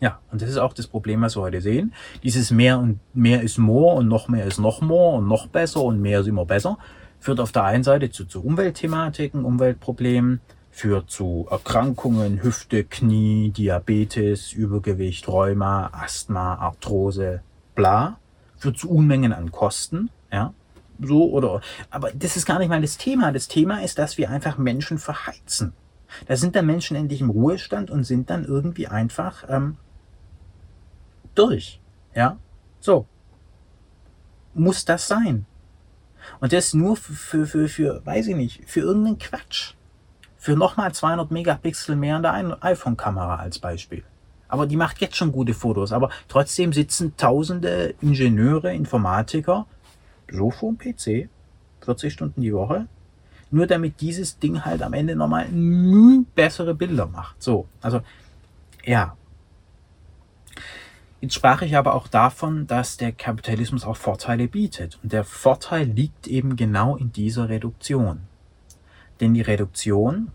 [SPEAKER 1] Ja, und das ist auch das Problem, was wir heute sehen. Dieses mehr und mehr ist more und noch mehr ist noch more und noch besser und mehr ist immer besser, führt auf der einen Seite zu, zu Umweltthematiken, Umweltproblemen, führt zu Erkrankungen, Hüfte, Knie, Diabetes, Übergewicht, Rheuma, Asthma, Arthrose, bla, führt zu Unmengen an Kosten, ja, so oder, aber das ist gar nicht mal das Thema. Das Thema ist, dass wir einfach Menschen verheizen. Da sind dann Menschen endlich im Ruhestand und sind dann irgendwie einfach ähm, durch. Ja, so. Muss das sein? Und das nur für, für, für, für weiß ich nicht, für irgendeinen Quatsch. Für nochmal 200 Megapixel mehr an der iPhone-Kamera als Beispiel. Aber die macht jetzt schon gute Fotos. Aber trotzdem sitzen tausende Ingenieure, Informatiker so vor dem PC, 40 Stunden die Woche, nur damit dieses Ding halt am Ende nochmal bessere Bilder macht. So, also ja, Jetzt sprach ich aber auch davon, dass der Kapitalismus auch Vorteile bietet. Und der Vorteil liegt eben genau in dieser Reduktion. Denn die Reduktion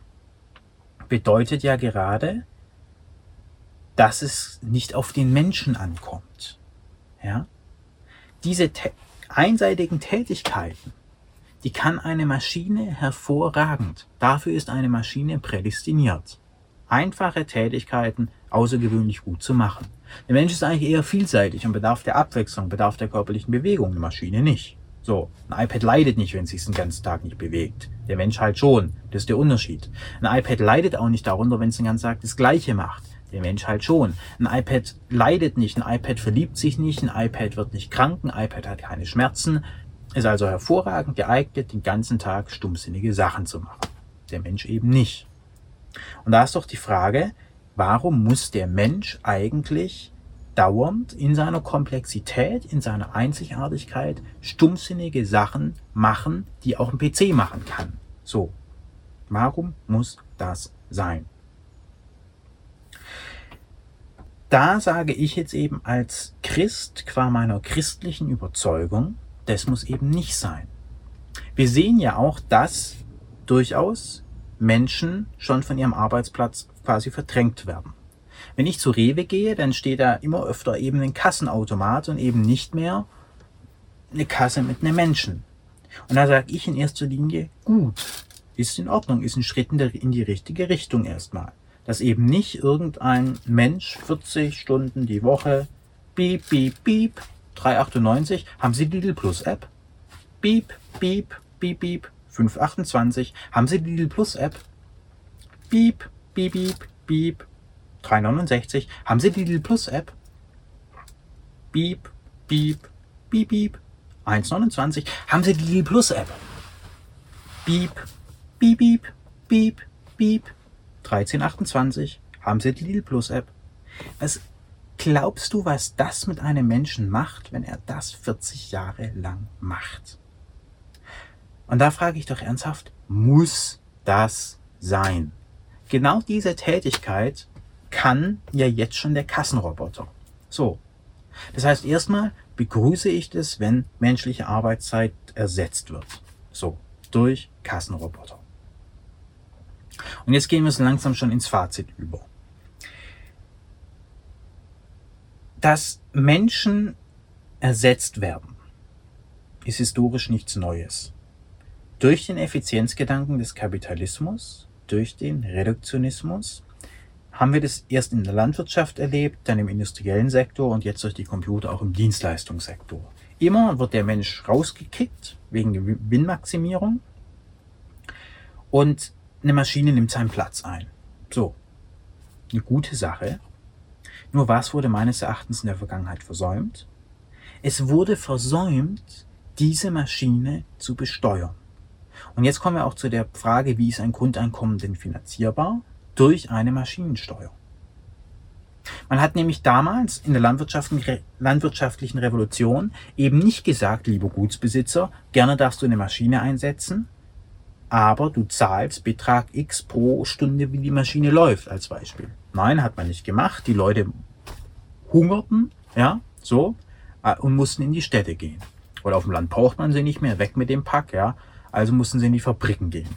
[SPEAKER 1] bedeutet ja gerade, dass es nicht auf den Menschen ankommt. Ja? Diese einseitigen Tätigkeiten, die kann eine Maschine hervorragend. Dafür ist eine Maschine prädestiniert. Einfache Tätigkeiten außergewöhnlich gut zu machen. Der Mensch ist eigentlich eher vielseitig und bedarf der Abwechslung, bedarf der körperlichen Bewegung, eine Maschine nicht. So, ein iPad leidet nicht, wenn es sich den ganzen Tag nicht bewegt. Der Mensch halt schon. Das ist der Unterschied. Ein iPad leidet auch nicht darunter, wenn es den ganzen Tag das Gleiche macht. Der Mensch halt schon. Ein iPad leidet nicht, ein iPad verliebt sich nicht, ein iPad wird nicht krank, ein iPad hat keine Schmerzen, ist also hervorragend geeignet, den ganzen Tag stummsinnige Sachen zu machen. Der Mensch eben nicht. Und da ist doch die Frage, warum muss der Mensch eigentlich dauernd in seiner Komplexität, in seiner Einzigartigkeit stummsinnige Sachen machen, die auch ein PC machen kann? So. Warum muss das sein? Da sage ich jetzt eben als Christ qua meiner christlichen Überzeugung, das muss eben nicht sein. Wir sehen ja auch, dass durchaus Menschen schon von ihrem Arbeitsplatz quasi verdrängt werden. Wenn ich zu Rewe gehe, dann steht da immer öfter eben ein Kassenautomat und eben nicht mehr eine Kasse mit einem Menschen. Und da sage ich in erster Linie, gut, ist in Ordnung, ist ein Schritt in die richtige Richtung erstmal. Dass eben nicht irgendein Mensch 40 Stunden die Woche, piep, piep, piep, 3,98, haben Sie die Lidl Plus App? Piep, piep, piep, piep, 5,28. Haben Sie die Lidl Plus App? Piep, piep, piep, piep. 3,69. Haben Sie die Lidl Plus App? Piep, piep, piep, piep. 1,29. Haben Sie die Lidl Plus App? Piep, piep, piep, piep, piep. 13,28. Haben Sie die Lidl Plus App? Was glaubst du, was das mit einem Menschen macht, wenn er das 40 Jahre lang macht? Und da frage ich doch ernsthaft, muss das sein? genau diese Tätigkeit kann ja jetzt schon der Kassenroboter. So. Das heißt, erstmal begrüße ich das, wenn menschliche Arbeitszeit ersetzt wird. So. Durch Kassenroboter. Und jetzt gehen wir so langsam schon ins Fazit über. Dass Menschen ersetzt werden, ist historisch nichts Neues. Durch den Effizienzgedanken des Kapitalismus, durch den Reduktionismus, haben wir das erst in der Landwirtschaft erlebt, dann im industriellen Sektor und jetzt durch die Computer auch im Dienstleistungssektor. Immer wird der Mensch rausgekickt wegen Gewinnmaximierung und eine Maschine nimmt seinen Platz ein. So, eine gute Sache. Nur was wurde meines Erachtens in der Vergangenheit versäumt? Es wurde versäumt, diese Maschine zu besteuern. Und jetzt kommen wir auch zu der Frage, wie ist ein Grundeinkommen denn finanzierbar? Durch eine Maschinensteuer. Man hat nämlich damals in der landwirtschaftlichen Revolution eben nicht gesagt, lieber Gutsbesitzer, gerne darfst du eine Maschine einsetzen, aber du zahlst Betrag X pro Stunde, wie die Maschine läuft, als Beispiel. Nein, hat man nicht gemacht. Die Leute hungerten, ja, so, äh, und mussten in die Städte gehen. Oder auf dem Land braucht man sie nicht mehr, weg mit dem Pack, ja. Also mussten sie in die Fabriken gehen,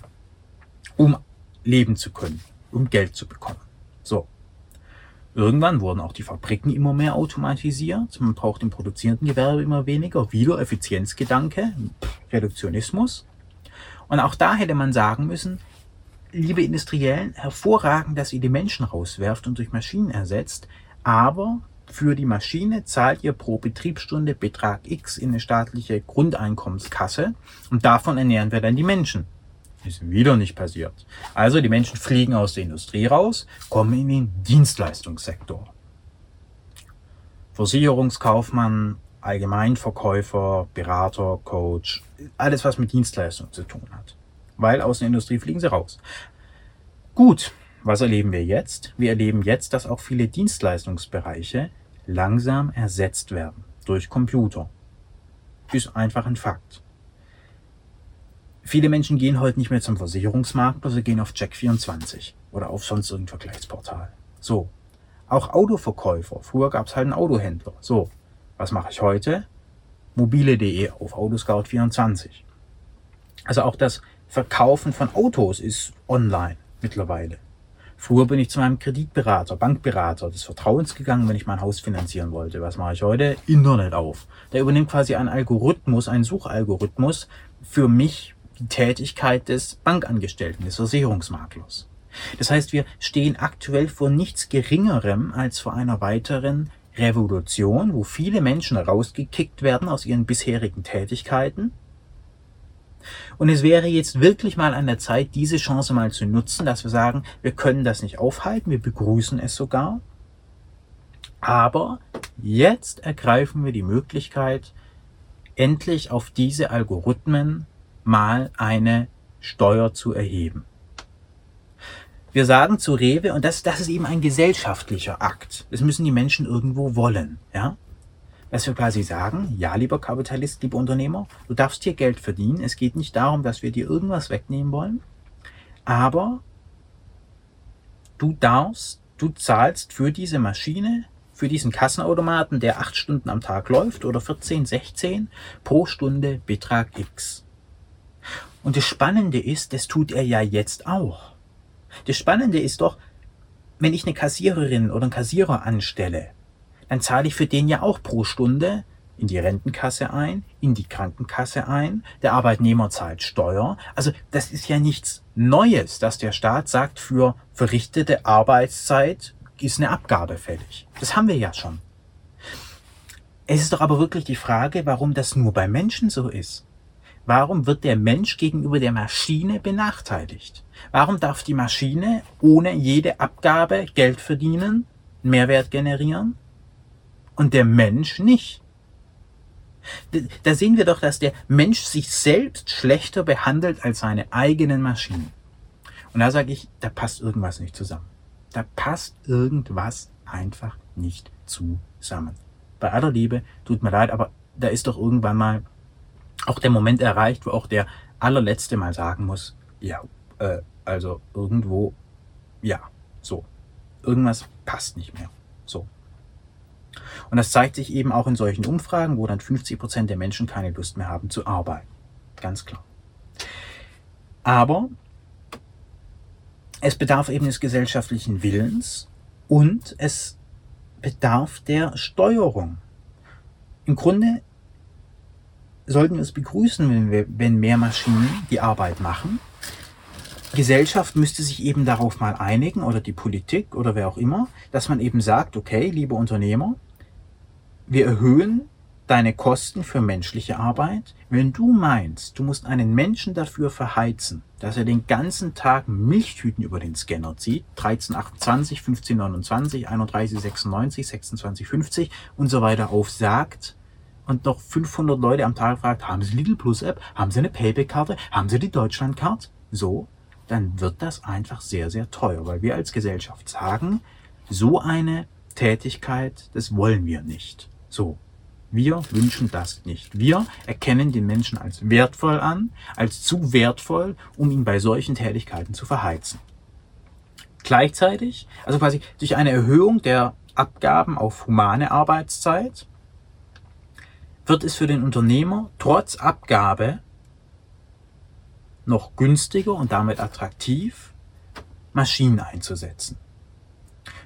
[SPEAKER 1] um leben zu können, um Geld zu bekommen. So. Irgendwann wurden auch die Fabriken immer mehr automatisiert. Man braucht im produzierenden Gewerbe immer weniger. Wieder Effizienzgedanke, Reduktionismus. Und auch da hätte man sagen müssen, liebe Industriellen, hervorragend, dass ihr die Menschen rauswerft und durch Maschinen ersetzt, aber für die Maschine zahlt ihr pro Betriebsstunde Betrag X in eine staatliche Grundeinkommenskasse und davon ernähren wir dann die Menschen. Ist wieder nicht passiert. Also die Menschen fliegen aus der Industrie raus, kommen in den Dienstleistungssektor. Versicherungskaufmann, Allgemeinverkäufer, Berater, Coach, alles was mit Dienstleistung zu tun hat. Weil aus der Industrie fliegen sie raus. Gut, was erleben wir jetzt? Wir erleben jetzt, dass auch viele Dienstleistungsbereiche langsam ersetzt werden durch Computer. Ist einfach ein Fakt. Viele Menschen gehen heute nicht mehr zum Versicherungsmarkt, also gehen auf Check24 oder auf sonst irgendein Vergleichsportal. So. Auch Autoverkäufer. Früher gab es halt einen Autohändler. So. Was mache ich heute? Mobile.de auf Autoscout24. Also auch das Verkaufen von Autos ist online mittlerweile. Früher bin ich zu meinem Kreditberater, Bankberater des Vertrauens gegangen, wenn ich mein Haus finanzieren wollte. Was mache ich heute? Internet auf. Der übernimmt quasi einen Algorithmus, einen Suchalgorithmus für mich die Tätigkeit des Bankangestellten, des Versicherungsmaklers. Das heißt, wir stehen aktuell vor nichts Geringerem als vor einer weiteren Revolution, wo viele Menschen rausgekickt werden aus ihren bisherigen Tätigkeiten. Und es wäre jetzt wirklich mal an der Zeit, diese Chance mal zu nutzen, dass wir sagen, wir können das nicht aufhalten, wir begrüßen es sogar. Aber jetzt ergreifen wir die Möglichkeit, endlich auf diese Algorithmen mal eine Steuer zu erheben. Wir sagen zu Rewe, und das, das ist eben ein gesellschaftlicher Akt. Das müssen die Menschen irgendwo wollen, ja. Dass wir quasi sagen, ja, lieber Kapitalist, lieber Unternehmer, du darfst hier Geld verdienen. Es geht nicht darum, dass wir dir irgendwas wegnehmen wollen. Aber du darfst, du zahlst für diese Maschine, für diesen Kassenautomaten, der acht Stunden am Tag läuft oder 14, 16 pro Stunde Betrag X. Und das Spannende ist, das tut er ja jetzt auch. Das Spannende ist doch, wenn ich eine Kassiererin oder einen Kassierer anstelle, dann zahle ich für den ja auch pro Stunde in die Rentenkasse ein, in die Krankenkasse ein, der Arbeitnehmer zahlt Steuer. Also das ist ja nichts Neues, dass der Staat sagt, für verrichtete Arbeitszeit ist eine Abgabe fällig. Das haben wir ja schon. Es ist doch aber wirklich die Frage, warum das nur bei Menschen so ist. Warum wird der Mensch gegenüber der Maschine benachteiligt? Warum darf die Maschine ohne jede Abgabe Geld verdienen, Mehrwert generieren und der Mensch nicht? Da sehen wir doch, dass der Mensch sich selbst schlechter behandelt als seine eigenen Maschinen. Und da sage ich, da passt irgendwas nicht zusammen. Da passt irgendwas einfach nicht zusammen. Bei aller Liebe, tut mir leid, aber da ist doch irgendwann mal auch der Moment erreicht, wo auch der allerletzte mal sagen muss, ja, äh, also irgendwo ja, so. Irgendwas passt nicht mehr. So. Und das zeigt sich eben auch in solchen Umfragen, wo dann 50 Prozent der Menschen keine Lust mehr haben zu arbeiten. Ganz klar. Aber es bedarf eben des gesellschaftlichen Willens und es bedarf der Steuerung. Im Grunde sollten wir es begrüßen, wenn, wir, wenn mehr Maschinen die Arbeit machen. Gesellschaft müsste sich eben darauf mal einigen oder die Politik oder wer auch immer, dass man eben sagt, okay, liebe Unternehmer, wir erhöhen deine Kosten für menschliche Arbeit. Wenn du meinst, du musst einen Menschen dafür verheizen, dass er den ganzen Tag Milchtüten über den Scanner zieht, 1328, 1529, 3196, 2650 und so weiter aufsagt und noch 500 Leute am Tag fragt, haben Sie Lidl Plus App, haben Sie eine Payback-Karte, haben Sie die Deutschland-Card? So, dann wird das einfach sehr, sehr teuer, weil wir als Gesellschaft sagen, so eine Tätigkeit, das wollen wir nicht. So. Wir wünschen das nicht. Wir erkennen den Menschen als wertvoll an, als zu wertvoll, um ihn bei solchen Tätigkeiten zu verheizen. Gleichzeitig, also quasi durch eine Erhöhung der Abgaben auf humane Arbeitszeit, wird es für den Unternehmer trotz Abgabe noch günstiger und damit attraktiv, Maschinen einzusetzen.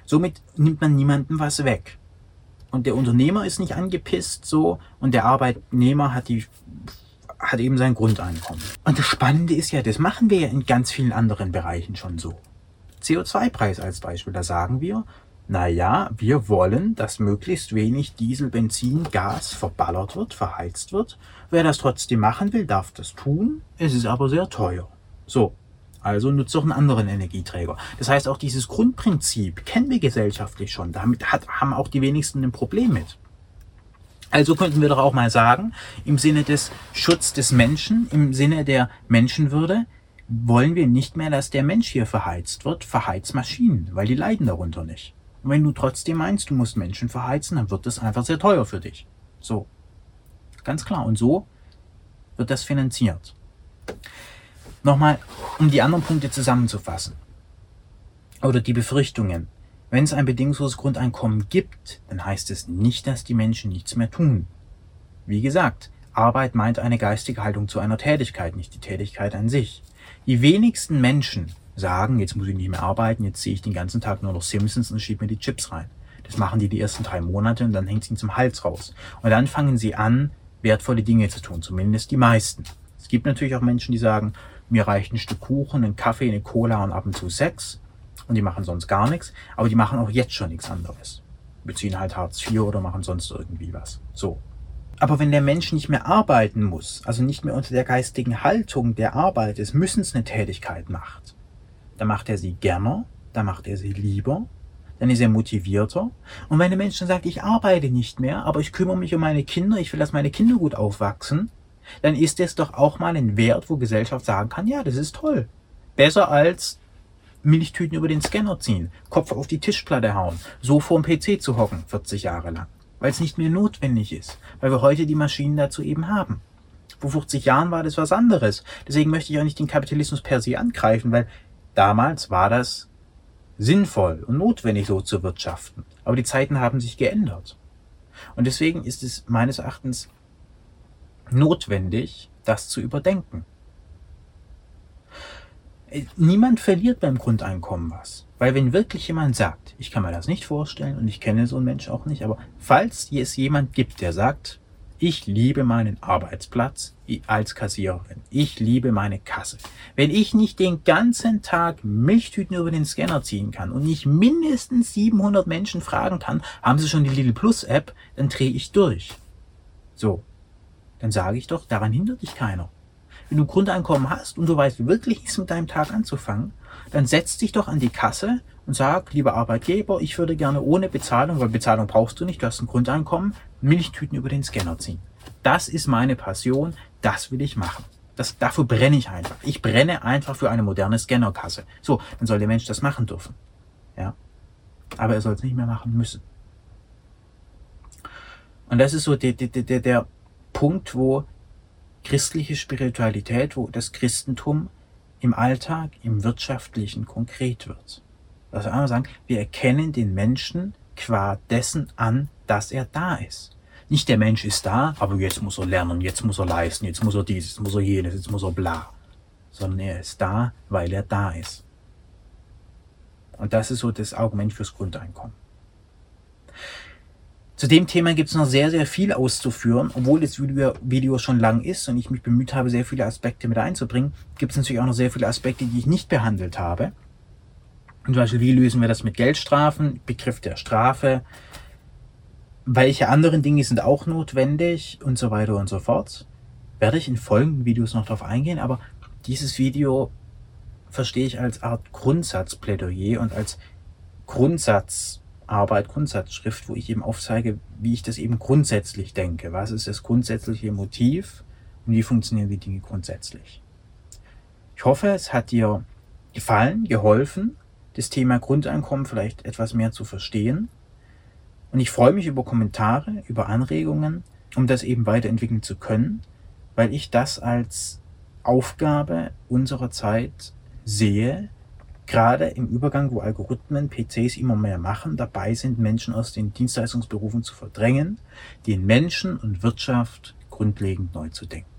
[SPEAKER 1] Somit nimmt man niemandem was weg und der Unternehmer ist nicht angepisst so und der Arbeitnehmer hat die hat eben sein Grundeinkommen. Und das Spannende ist ja, das machen wir ja in ganz vielen anderen Bereichen schon so. CO2-Preis als Beispiel, da sagen wir, naja, wir wollen, dass möglichst wenig Diesel, Benzin, Gas verballert wird, verheizt wird. Wer das trotzdem machen will, darf das tun. Es ist aber sehr teuer. So, also nutzt doch einen anderen Energieträger. Das heißt, auch dieses Grundprinzip kennen wir gesellschaftlich schon. Damit hat, haben auch die wenigsten ein Problem mit. Also könnten wir doch auch mal sagen, im Sinne des Schutz des Menschen, im Sinne der Menschenwürde, wollen wir nicht mehr, dass der Mensch hier verheizt wird, verheizt Maschinen, weil die leiden darunter nicht. Und wenn du trotzdem meinst, du musst Menschen verheizen, dann wird das einfach sehr teuer für dich. So. Ganz klar. Und so wird das finanziert. Nochmal, um die anderen Punkte zusammenzufassen. Oder die Befürchtungen. Wenn es ein bedingungsloses Grundeinkommen gibt, dann heißt es nicht, dass die Menschen nichts mehr tun. Wie gesagt, Arbeit meint eine geistige Haltung zu einer Tätigkeit, nicht die Tätigkeit an sich. Die wenigsten Menschen sagen, jetzt muss ich nicht mehr arbeiten, jetzt sehe ich den ganzen Tag nur noch Simpsons und schiebe mir die Chips rein. Das machen die die ersten drei Monate und dann hängt es ihnen zum Hals raus. Und dann fangen sie an, wertvolle Dinge zu tun, zumindest die meisten. Es gibt natürlich auch Menschen, die sagen, mir reicht ein Stück Kuchen, ein Kaffee, eine Cola und ab und zu Sex. Und die machen sonst gar nichts. Aber die machen auch jetzt schon nichts anderes. Beziehen halt Hartz IV oder machen sonst irgendwie was. So. Aber wenn der Mensch nicht mehr arbeiten muss, also nicht mehr unter der geistigen Haltung der Arbeit des Müssens eine Tätigkeit macht, dann macht er sie gerne, dann macht er sie lieber, dann ist er motivierter. Und wenn der Mensch dann sagt, ich arbeite nicht mehr, aber ich kümmere mich um meine Kinder, ich will, dass meine Kinder gut aufwachsen, dann ist es doch auch mal ein Wert, wo Gesellschaft sagen kann, ja, das ist toll. Besser als Milchtüten über den Scanner ziehen, Kopf auf die Tischplatte hauen, so vorm PC zu hocken, 40 Jahre lang. Weil es nicht mehr notwendig ist, weil wir heute die Maschinen dazu eben haben. Vor 50 Jahren war das was anderes. Deswegen möchte ich auch nicht den Kapitalismus per se angreifen, weil damals war das sinnvoll und notwendig so zu wirtschaften. Aber die Zeiten haben sich geändert. Und deswegen ist es meines Erachtens notwendig, das zu überdenken. Äh, niemand verliert beim Grundeinkommen was. Weil wenn wirklich jemand sagt, ich kann mir das nicht vorstellen und ich kenne so einen Mensch auch nicht, aber falls es jemand gibt, der sagt, ich liebe meinen Arbeitsplatz als Kassiererin. Ich liebe meine Kasse. Wenn ich nicht den ganzen Tag Milchtüten über den Scanner ziehen kann und nicht mindestens 700 Menschen fragen kann, haben sie schon die Lidl Plus App, dann drehe ich durch. So dann sage ich doch, daran hindert dich keiner. Wenn du Grundeinkommen hast und du weißt wirklich nichts mit deinem Tag anzufangen, dann setz dich doch an die Kasse und sag, lieber Arbeitgeber, ich würde gerne ohne Bezahlung, weil Bezahlung brauchst du nicht, du hast ein Grundeinkommen, Milchtüten über den Scanner ziehen. Das ist meine Passion, das will ich machen. Das, dafür brenne ich einfach. Ich brenne einfach für eine moderne Scannerkasse. So, dann soll der Mensch das machen dürfen. Ja. Aber er soll es nicht mehr machen müssen. Und das ist so der, der, der, der Punkt, wo christliche Spiritualität, wo das Christentum im Alltag, im Wirtschaftlichen konkret wird. Also einmal sagen, wir erkennen den Menschen qua dessen an, dass er da ist. Nicht der Mensch ist da, aber jetzt muss er lernen, jetzt muss er leisten, jetzt muss er dieses, jetzt muss er jenes, jetzt muss er bla. Sondern er ist da, weil er da ist. Und das ist so das Argument fürs Grundeinkommen. Zu dem Thema gibt es noch sehr, sehr viel auszuführen. Obwohl das Video schon lang ist und ich mich bemüht habe, sehr viele Aspekte mit einzubringen, gibt es natürlich auch noch sehr viele Aspekte, die ich nicht behandelt habe. Zum Beispiel, wie lösen wir das mit Geldstrafen, Begriff der Strafe, welche anderen Dinge sind auch notwendig und so weiter und so fort. Werde ich in folgenden Videos noch darauf eingehen, aber dieses Video verstehe ich als Art Grundsatzplädoyer und als Grundsatzarbeit, Grundsatzschrift, wo ich eben aufzeige, wie ich das eben grundsätzlich denke. Was ist das grundsätzliche Motiv und wie funktionieren die Dinge grundsätzlich? Ich hoffe, es hat dir gefallen, geholfen, das Thema Grundeinkommen vielleicht etwas mehr zu verstehen. Und ich freue mich über Kommentare, über Anregungen, um das eben weiterentwickeln zu können, weil ich das als Aufgabe unserer Zeit sehe, gerade im Übergang, wo Algorithmen, PCs immer mehr machen, dabei sind, Menschen aus den Dienstleistungsberufen zu verdrängen, den Menschen und Wirtschaft grundlegend neu zu denken.